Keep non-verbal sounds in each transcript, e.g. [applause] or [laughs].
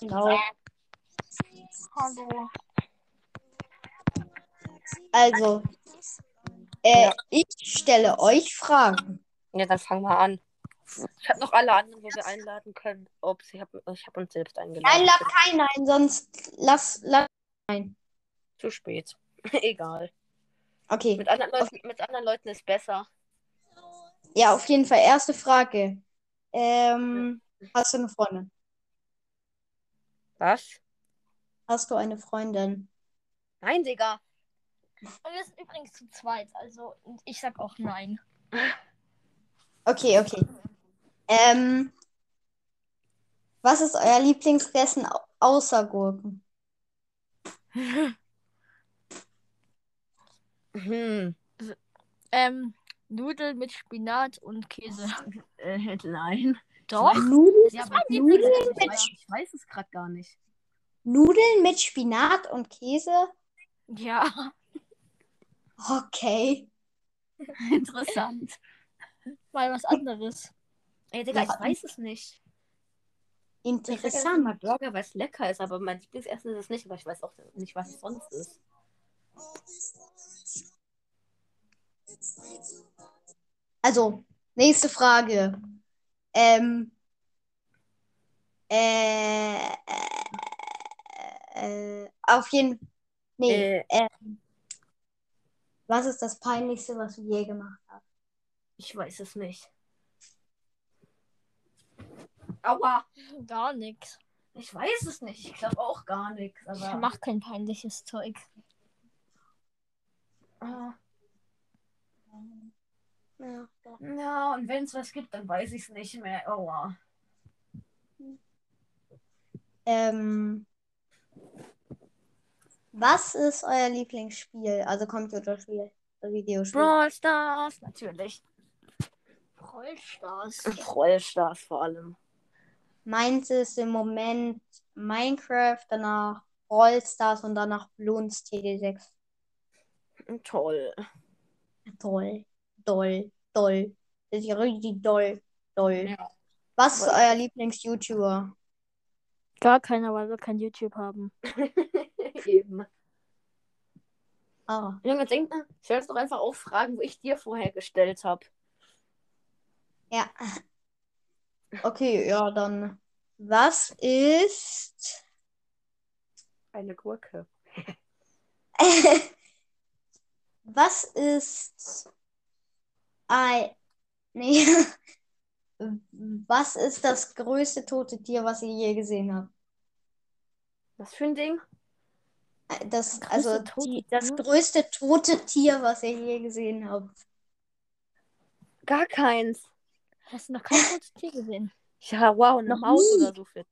Genau. Hallo. Also, äh, Ja. ich stelle euch Fragen. Ja, dann fangen wir an. Ich habe noch alle anderen, wo wir einladen können. Ups, ich habe ich hab uns selbst eingeladen. Nein, lad keinen ein, sonst lass, lass ein. Zu spät. [laughs] Egal. Okay. Mit anderen, Leuten, mit anderen Leuten ist besser. Ja, auf jeden Fall. Erste Frage. Ähm, hast du eine Freundin? Was? Hast du eine Freundin? Nein, Digga. Und wir sind übrigens zu zweit, also ich sag auch nein. Okay, okay. Ähm, was ist euer Lieblingsessen au- außer Gurken? Hm. Ähm, Nudeln mit Spinat und Käse. Äh, nein. Doch. Nudeln, Ja, Das aber war ich, Nudeln weiß, mit ich, ich weiß es gerade gar nicht. Nudeln mit Spinat und Käse? Ja, Okay. [laughs] Interessant. mal was anderes. Ey, Digga, Ja. ich weiß es nicht. Ich Interessant. mal Burger, weil es lecker ist, aber mein Lieblingsessen ist es nicht, aber ich weiß auch nicht, was es sonst ist. Also, nächste Frage. Ähm, äh, äh, äh, auf jeden Nee, Äh, was ist das Peinlichste, was du je gemacht hast? ich weiß es nicht. Aua. Gar nichts. Ich weiß es nicht. Ich glaube auch gar nichts. Ich Aber mach kein peinliches Zeug. Ah, Ja. ja, und wenn es was gibt, dann weiß ich es nicht mehr. Aua. Ähm, was ist euer Lieblingsspiel? Also Computerspiel, Videospiel. Brawl Stars, natürlich. Brawl Stars. Rollstars vor allem. Meins ist im Moment Minecraft, danach Brawl Stars und danach Bloons TD6. Toll. Toll, doll, doll. Das ist ja richtig doll, doll. Ja. Was ist euer Lieblings-YouTuber? Gar keiner, weil wir kein YouTube haben. [laughs] Eben. Ah, Junge, denk mal, stell uns doch einfach auch Fragen, wo ich dir vorher gestellt habe. ja. Okay, ja, dann. Was ist. Eine Gurke. [laughs] Was ist ein. Nee. [laughs] Was ist das größte tote Tier, was ihr je gesehen habt? Was für ein Ding? Das, Das also größte tote die, das Tier? größte tote Tier, was ihr je gesehen habt. Gar keins. Hast du noch kein totes Tier gesehen? Ja, wow, eine Noch Maus nie. oder so viel.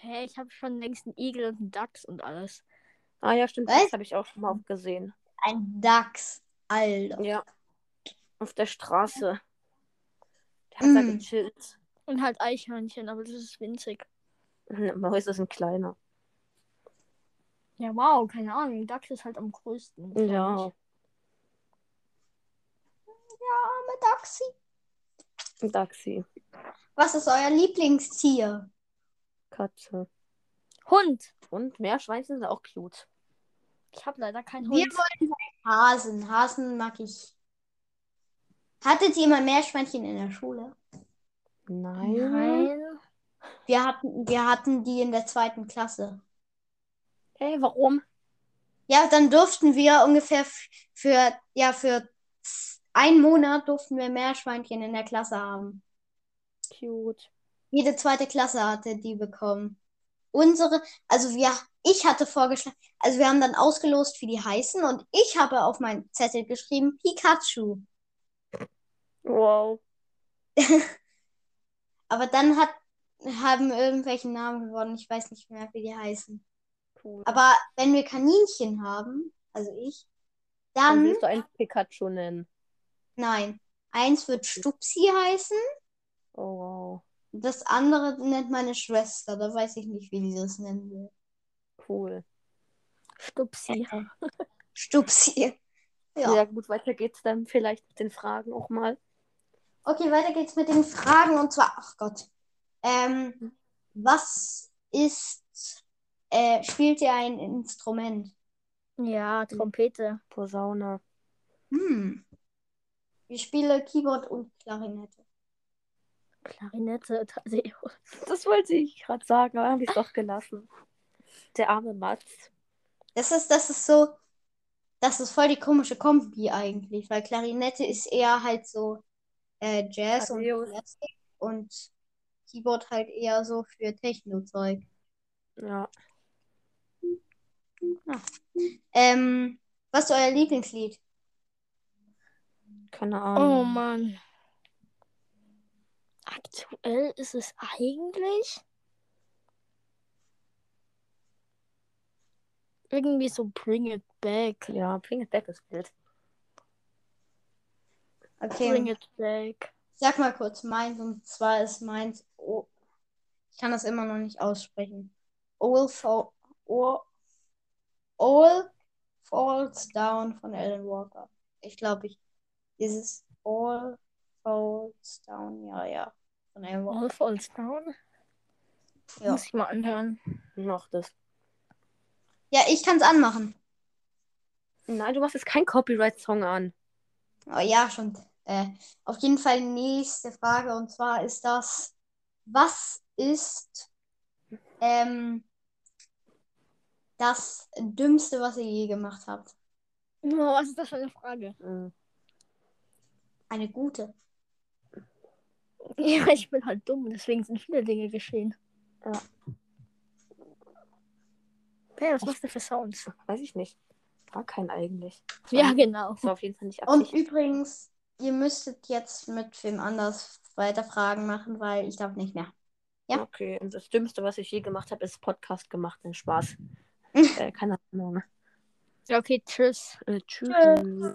Hä, ich habe schon längst einen Igel und einen Dachs und alles. Ah ja, stimmt, Was? das habe ich auch schon mal gesehen. Ein Dachs. Alter. Ja. Auf der Straße. Der hat da Mm. gechillt. Und halt Eichhörnchen, aber das ist winzig. Mäuse sind kleiner. Ja, wow, keine Ahnung. Dachs ist halt am größten. glaub Ja. Arme Dachsi. Taxi. Was ist euer Lieblingstier? Katze. Hund. Und Meerschweinchen sind auch cute. Ich habe leider keinen Wir Hund. wollen Hasen. Hasen mag ich. Hattet ihr mal Meerschweinchen in der Schule? Nein. Nein. Wir hatten, wir hatten die in der zweiten Klasse. Hey, warum? Ja, dann durften wir ungefähr für, ja, für einen Monat durften wir Meerschweinchen in der Klasse haben. Cute. Jede zweite Klasse hatte die bekommen. Unsere, also wir, ich hatte vorgeschlagen, also wir haben dann ausgelost, wie die heißen und ich habe auf meinen Zettel geschrieben Pikachu. Wow. [laughs] Aber dann hat, haben irgendwelche Namen geworden, ich weiß nicht mehr, wie die heißen. Cool. Aber wenn wir Kaninchen haben, also ich, Dann dann, willst du einen Pikachu nennen. nein, eins wird Stupsi heißen, Oh, wow. das andere nennt meine Schwester, da weiß ich nicht, wie die das nennen will. Cool. Stupsi. [laughs] Stupsi. Ja. Ja. gut, weiter geht's dann vielleicht mit den Fragen auch mal. Okay, weiter geht's mit den Fragen und zwar, ach Gott. Ähm, Was ist, äh, spielt ihr ein Instrument? Ja, Trompete. Posaune. Hm. Ich spiele Keyboard und Klarinette. Klarinette, [laughs] Tadeo. Das wollte ich gerade sagen, aber habe ich es doch gelassen. Der arme Mats. Das ist, das ist so, das ist voll die komische Kombi eigentlich, weil Klarinette ist eher halt so äh, Jazz und. Klassik und Keyboard halt eher so für Techno-Zeug. Ja. Ähm, was ist euer Lieblingslied? Keine Oh Ahnung. Mann. Aktuell ist es eigentlich irgendwie so Bring It Back. Ja, Bring It Back ist wild. Okay, Bring It Back. sag mal kurz meins und zwar ist meins, oh, ich kann das immer noch nicht aussprechen. All, fall, all, all Falls Down von Alan Walker. Ich glaube, ich, dieses All Falls Down, ja, ja, von Alan Walker. All Falls Down. Ja, Muss ich mal anhören. Noch das. ja ich kann es anmachen. Nein, du machst jetzt keinen Copyright-Song an. Oh, ja, schon. Äh, auf jeden Fall nächste Frage und zwar ist das, was ist ähm, das Dümmste, was ihr je gemacht habt? Oh, was ist das für eine Frage? Mhm. Eine gute. [laughs] Ja, ich bin halt dumm, deswegen sind viele Dinge geschehen. Ja. Hey, was machst du für Sounds? Weiß ich nicht. War kein eigentlich. Ja, genau. das war auf jeden Fall nicht Und übrigens, ihr müsstet jetzt mit wem anders weiter Fragen machen, weil ich darf nicht mehr. ja. Okay, und das Dümmste, was ich je gemacht habe, ist Podcast gemacht. Den Spaß. [laughs] äh, keine Ahnung. Okay, tschüss. Äh, tschüss.